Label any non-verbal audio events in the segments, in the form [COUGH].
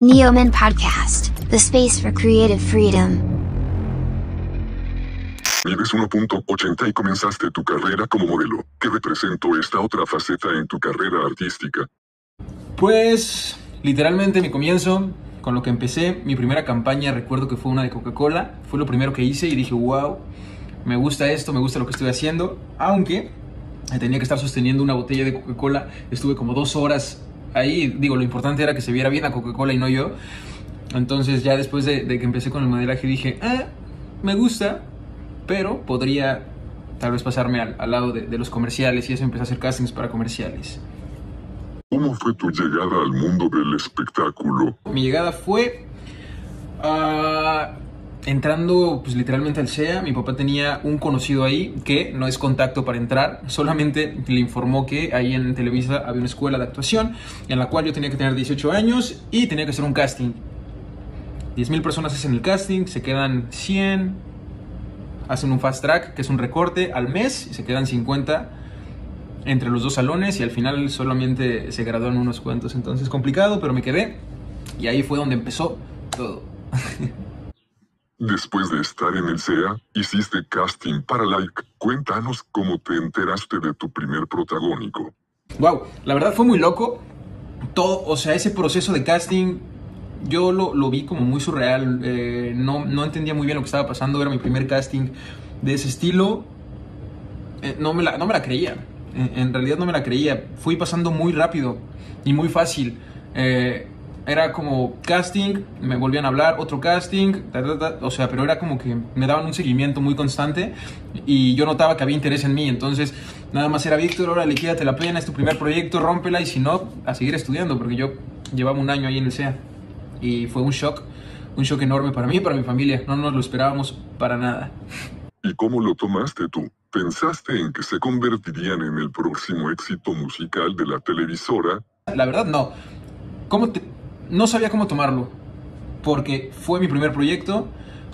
Neoman Podcast, the space for creative freedom. Mides 1.80 y comenzaste tu carrera como modelo. ¿Qué representó esta otra faceta en tu carrera artística? Pues literalmente mi comienzo, con lo que empecé, mi primera campaña recuerdo que fue una de Coca-Cola, fue lo primero que hice y dije, wow, me gusta esto, me gusta lo que estoy haciendo, aunque tenía que estar sosteniendo una botella de Coca-Cola, estuve como dos horas ahí, digo, lo importante era que se viera bien a Coca-Cola y no yo, entonces ya después de, que empecé con el modelaje dije, ah, me gusta, pero podría tal vez pasarme al, lado de, los comerciales y eso empecé a hacer castings para comerciales. ¿Cómo fue tu llegada al mundo del espectáculo? Mi llegada fue uh, entrando pues literalmente al SEA. Mi papá tenía un conocido ahí que no es contacto para entrar, solamente le informó que ahí en Televisa había una escuela de actuación en la cual yo tenía que tener 18 años y tenía que hacer un casting. 10.000 personas hacen el casting, se quedan 100, hacen un fast track, que es un recorte al mes, y se quedan 50 entre los dos salones y al final solamente se graduaron unos cuantos. Entonces complicado, pero me quedé y ahí fue donde empezó todo. [LAUGHS] Después de estar en el SEA, hiciste casting para Like. Cuéntanos cómo te enteraste de tu primer protagónico. Wow, la verdad fue muy loco. Todo, o sea, ese proceso de casting yo lo, lo vi como muy surreal. Eh, no, no entendía muy bien lo que estaba pasando. Era mi primer casting de ese estilo. Eh, no, me la, no me la creía en realidad no me la creía. Fui pasando muy rápido y muy fácil. Eh, era como casting, me volvían a hablar, otro casting, o sea, pero era como que me daban un seguimiento muy constante y yo notaba que había interés en mí. Entonces, nada más era Víctor, ahora le quédate la pena, es tu primer proyecto, rómpela y si no, a seguir estudiando, porque yo llevaba un año ahí en el SEA y fue un shock, un shock enorme para mí y para mi familia. No nos lo esperábamos para nada. ¿Y cómo lo tomaste tú? ¿Pensaste en que se convertirían en el próximo éxito musical de la televisora? La verdad no. ¿Cómo No sabía cómo tomarlo, porque fue mi primer proyecto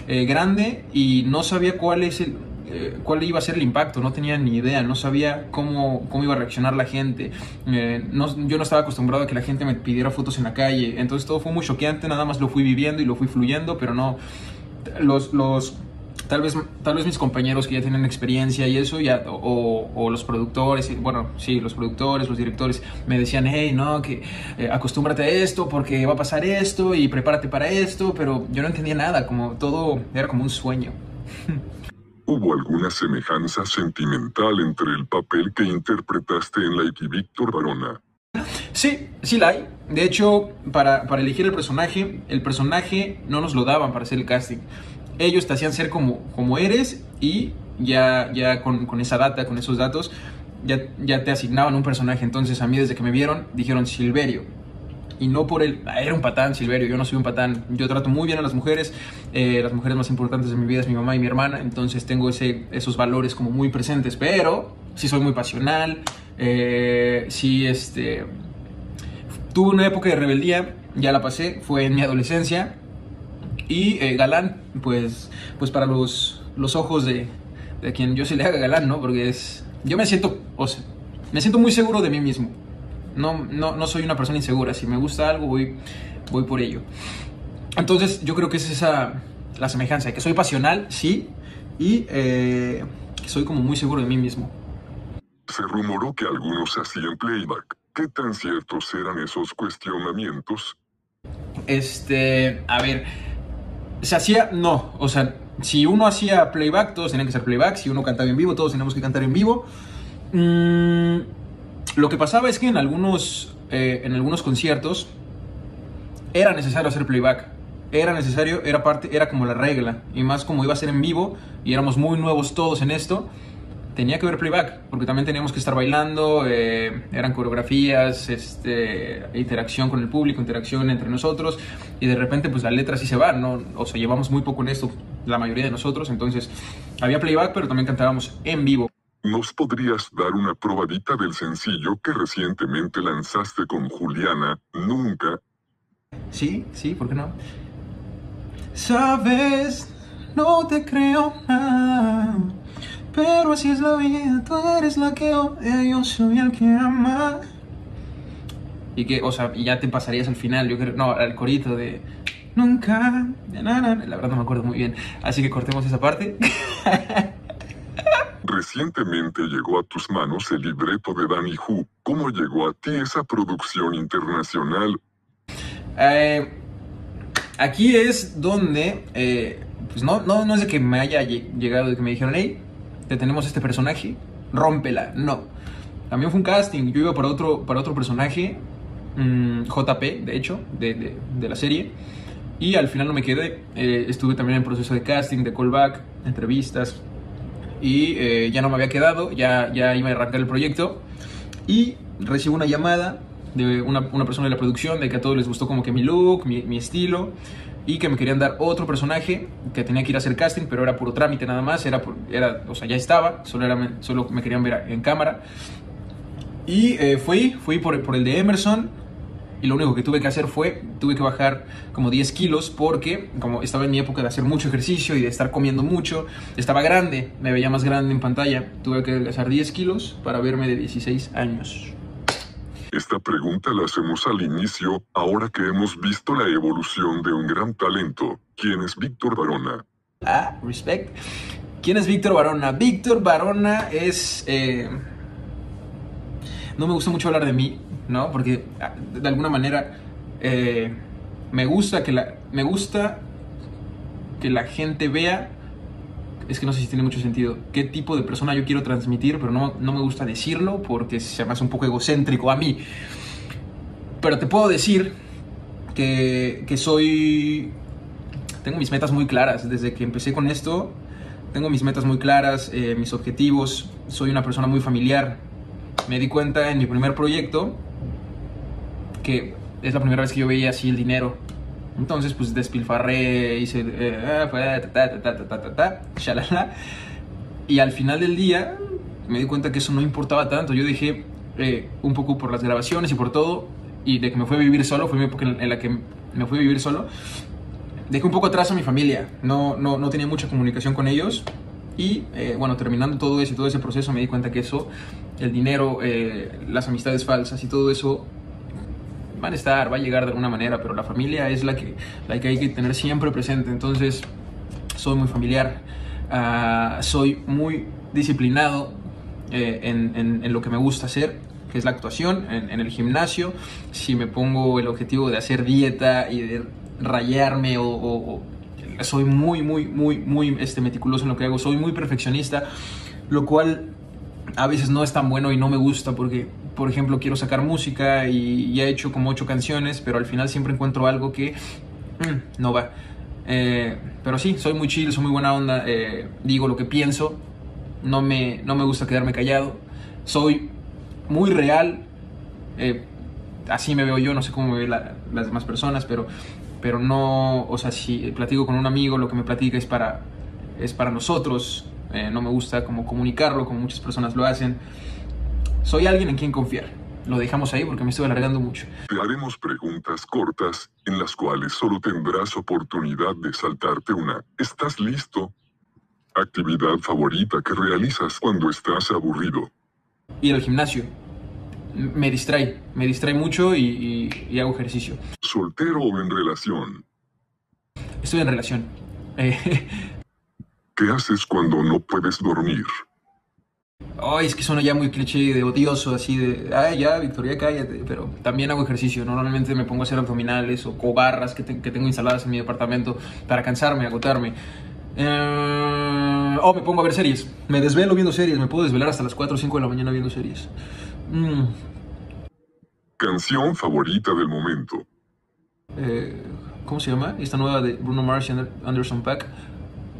eh, grande y no sabía cuál es el, eh, cuál iba a ser el impacto, no tenía ni idea, no sabía cómo, cómo iba a reaccionar la gente, eh, yo no estaba acostumbrado a que la gente me pidiera fotos en la calle, entonces todo fue muy choqueante, nada más lo fui viviendo y lo fui fluyendo, pero no, los, los tal vez, tal vez mis compañeros que ya tienen experiencia y eso, ya, o, los productores, bueno, sí, los productores, los directores, me decían, hey, no, que eh, acostúmbrate a esto porque va a pasar esto y prepárate para esto, pero yo no entendía nada, como todo era como un sueño. [LAUGHS] ¿Hubo alguna semejanza sentimental entre el papel que interpretaste en la y Víctor Barona? Sí, sí la hay. De hecho, para, para elegir el personaje, el personaje no nos lo daban para hacer el casting ellos te hacían ser como, como eres y ya, ya con, con, esa data, con esos datos, ya, ya te asignaban un personaje. Entonces a mí desde que me vieron dijeron Silverio. Y no por el... Ah, era un patán, Silverio, yo no soy un patán. Yo trato muy bien a las mujeres. Eh, las mujeres más importantes de mi vida es mi mamá y mi hermana. Entonces tengo ese, esos valores como muy presentes. Pero sí soy muy pasional. Eh, sí, este... Tuve una época de rebeldía, ya la pasé, fue en mi adolescencia y eh, galán, pues, pues para los, los ojos de, de, quien yo se le haga galán, ¿no? Porque es. Yo me siento. O sea, me siento muy seguro de mí mismo. No, no, no soy una persona insegura. Si me gusta algo, voy, voy por ello. Entonces, yo creo que es esa la semejanza. Que soy pasional, sí. Y eh, soy como muy seguro de mí mismo. Se rumoró que algunos hacían playback. ¿Qué tan ciertos eran esos cuestionamientos? Este, a ver, se hacía, no, o sea, si uno hacía playback, todos tenían que ser playback, si uno cantaba en vivo, todos teníamos que cantar en vivo. Mm, lo que pasaba es que en algunos, eh, en algunos conciertos era necesario hacer playback. Era necesario, era parte, era como la regla. Y más como iba a ser en vivo y éramos muy nuevos todos en esto, tenía que haber playback, porque también teníamos que estar bailando, eh, eran coreografías, este, interacción con el público, interacción entre nosotros, y de repente pues la letra sí se va, ¿no? O sea, llevamos muy poco en esto, la mayoría de nosotros, entonces había playback, pero también cantábamos en vivo. ¿Nos podrías dar una probadita del sencillo que recientemente lanzaste con Juliana, Nunca? Sí, sí, ¿por qué no? Sabes, no te creo nada pero así es la vida, tú eres la que odia, yo soy el que ama. Y que, o sea, ya te pasarías al final, yo creo, no, al corito de nunca, de na, na, la verdad no me acuerdo muy bien. Así que cortemos esa parte. [LAUGHS] Recientemente llegó a tus manos el libreto de Danny Hu. ¿Cómo llegó a ti esa producción internacional? Eh, aquí es donde, eh, pues no, no, no es de que me haya lle- llegado, de que me dijeron, hey, te tenemos este personaje, rómpela. No. También fue un casting, yo iba para otro, para otro personaje, mm, JP, de hecho, de, de- de la serie. Y al final no me quedé. Eh, estuve también en proceso de casting, de callback, entrevistas. Y eh, ya no me había quedado, ya, ya iba a arrancar el proyecto. Y recibo una llamada de una, una persona de la producción de que a todos les gustó como que mi look, mi, mi estilo. Y que me querían dar otro personaje que tenía que ir a hacer casting, pero era puro trámite nada más. Era, era o sea, ya estaba, solo, era, solo me querían ver en cámara. Y eh, fui, fui por, por el de Emerson. Y lo único que tuve que hacer fue, tuve que bajar como 10 kilos porque como estaba en mi época de hacer mucho ejercicio y de estar comiendo mucho, estaba grande, me veía más grande en pantalla. Tuve que adelgazar 10 kilos para verme de 16 años. Esta pregunta la hacemos al inicio, ahora que hemos visto la evolución de un gran talento. ¿Quién es Víctor Barona? Ah, respect. ¿Quién es Víctor Barona? Víctor Barona es... eh, No me gusta mucho hablar de mí, ¿no? Porque ah, de alguna manera eh, me gusta que la... Me gusta que la gente vea... Es que no sé si tiene mucho sentido. ¿Qué tipo de persona yo quiero transmitir? Pero no, no me gusta decirlo porque se me hace un poco egocéntrico a mí. Pero te puedo decir que, que soy tengo mis metas muy claras. Desde que empecé con esto, tengo mis metas muy claras, eh, mis objetivos. Soy una persona muy familiar. Me di cuenta en mi primer proyecto que es la primera vez que yo veía así el dinero. Entonces, pues despilfarré, hice. eh, ah, fue ta, ta, ta. Y al final del día me di cuenta que eso no importaba tanto. Yo dejé eh, un poco por las grabaciones y por todo. Y de que me fui a vivir solo, fue mi época en la que me fui a vivir solo dejé un poco atrás a mi familia, no, no, no tenía mucha comunicación con ellos y eh, bueno, terminando todo eso y todo ese proceso me di cuenta que eso, el dinero, eh, las amistades falsas y todo eso van a estar, va a llegar de alguna manera, pero la familia es la que, la que hay que tener siempre presente, entonces soy muy familiar, ah, soy muy disciplinado eh, en, en- en lo que me gusta hacer, que es la actuación, en, en el gimnasio. Si me pongo el objetivo de hacer dieta y de rayarme o, o- o- soy muy, muy, muy, muy este, meticuloso en lo que hago, soy muy perfeccionista, lo cual a veces no es tan bueno y no me gusta porque, por ejemplo, quiero sacar música y ya he hecho como ocho canciones, pero al final siempre encuentro algo que mm, no va. Eh, pero sí, soy muy chill, soy muy buena onda, eh, digo lo que pienso, no me, no me gusta quedarme callado, soy muy real, eh, así me veo yo, no sé cómo me ven la- las demás personas, pero, pero no, o sea, si platico con un amigo, lo que me platica es para, es para nosotros, eh, no me gusta como comunicarlo, como muchas personas lo hacen. Soy alguien en quien confiar. Lo dejamos ahí porque me estoy alargando mucho. Te haremos preguntas cortas en las cuales solo tendrás oportunidad de saltarte una. ¿Estás listo? Actividad favorita que realizas cuando estás aburrido. Ir al gimnasio m- me distrae, me distrae mucho y, y- y hago ejercicio. ¿Soltero o en relación? Estoy en relación. Eh, [LAUGHS] ¿Qué haces cuando no puedes dormir? Ay, es que suena ya muy cliché de odioso, así de, ay, ya, Victoria, cállate. Pero también hago ejercicio. Normalmente me pongo a hacer abdominales o cobarras que, te- que tengo instaladas en mi departamento para cansarme, agotarme. Eh, o me pongo a ver series. Me desvelo viendo series. Me puedo desvelar hasta las 4 o 5 de la mañana viendo series. Mm, Canción favorita del momento. eh, ¿Cómo se llama? Esta nueva de Bruno Mars y Ander- Anderson Paak.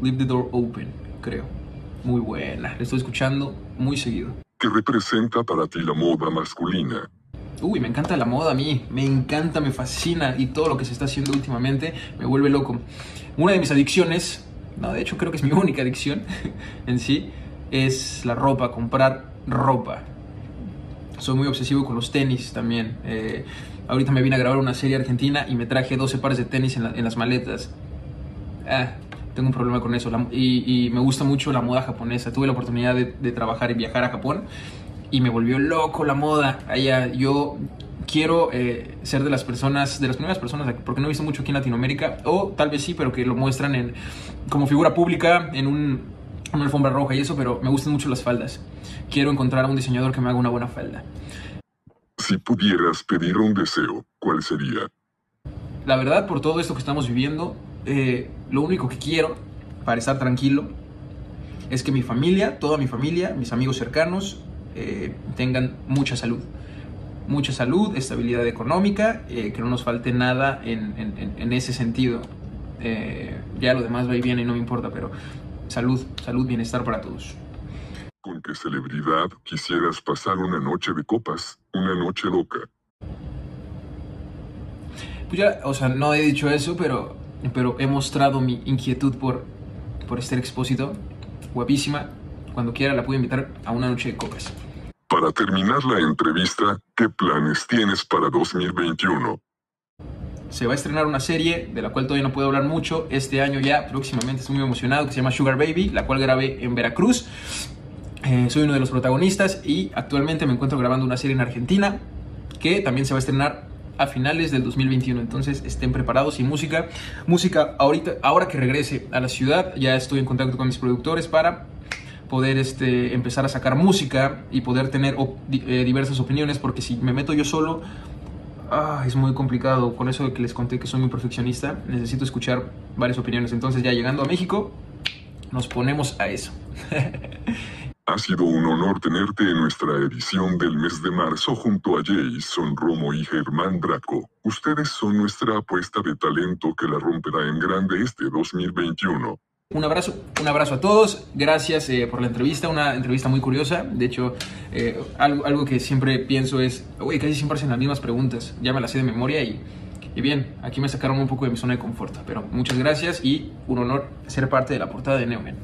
Leave the Door Open, creo. Muy buena. La estoy escuchando muy seguido. ¿Qué representa para ti la moda masculina? Uy, me encanta la moda a mí, me encanta, me fascina y todo lo que se está haciendo últimamente me vuelve loco. Una de mis adicciones, no, de hecho creo que es mi [LAUGHS] única adicción en sí, es la ropa, comprar ropa. Soy muy obsesivo con los tenis también. Eh, ahorita me vine a grabar una serie argentina y me traje 12 pares de tenis en, la- en las maletas. Ah, tengo un problema con eso. La- y, y me gusta mucho la moda japonesa. Tuve la oportunidad de, de trabajar y viajar a Japón y me volvió loco la moda. Allá yo quiero eh, ser de las personas, de las primeras personas, porque no he visto mucho aquí en Latinoamérica, o tal vez sí, pero que lo muestran en, como figura pública en un, una alfombra roja y eso, pero me gustan mucho las faldas. Quiero encontrar a un diseñador que me haga una buena falda. Si pudieras pedir un deseo, ¿cuál sería? La verdad, por todo esto que estamos viviendo, eh, lo único que quiero para estar tranquilo es que mi familia, toda mi familia, mis amigos cercanos, eh, tengan mucha salud. Mucha salud, estabilidad económica, eh, que no nos falte nada en, ese sentido. ya lo demás va y viene y no me importa, pero salud, salud, bienestar para todos. ¿Con qué celebridad quisieras pasar una noche de copas, una noche loca? Pues ya, o sea, no he dicho eso, pero, pero he mostrado mi inquietud por, por este Expósito. Guapísima. Cuando quiera la puedo invitar a una noche de copas. Para terminar la entrevista, ¿qué planes tienes para 2021? Se va a estrenar una serie de la cual todavía no puedo hablar mucho este año ya, próximamente estoy muy emocionado, que se llama Sugar Baby, la cual grabé en Veracruz. Eh, soy uno de los protagonistas y actualmente me encuentro grabando una serie en Argentina que también se va a estrenar a finales del 2021. Entonces estén preparados y música. Música ahorita, ahora que regrese a la ciudad, ya estoy en contacto con mis productores para poder este, empezar a sacar música y poder tener eh, diversas opiniones, porque si me meto yo solo, ah, es muy complicado. Con eso que les conté que soy muy perfeccionista, necesito escuchar varias opiniones. Entonces ya llegando a México, nos ponemos a eso. [LAUGHS] Ha sido un honor tenerte en nuestra edición del mes de marzo junto a Jason Romo y Germán Draco. Ustedes son nuestra apuesta de talento que la romperá en grande este 2021. Un abrazo, un abrazo a todos. Gracias eh, por la entrevista, una entrevista muy curiosa. De hecho, eh, algo, algo, que siempre pienso es, oye, casi siempre hacen las mismas preguntas. Ya me las sé de memoria y, y bien, aquí me sacaron un poco de mi zona de confort. Pero muchas gracias y un honor ser parte de la portada de Neomen.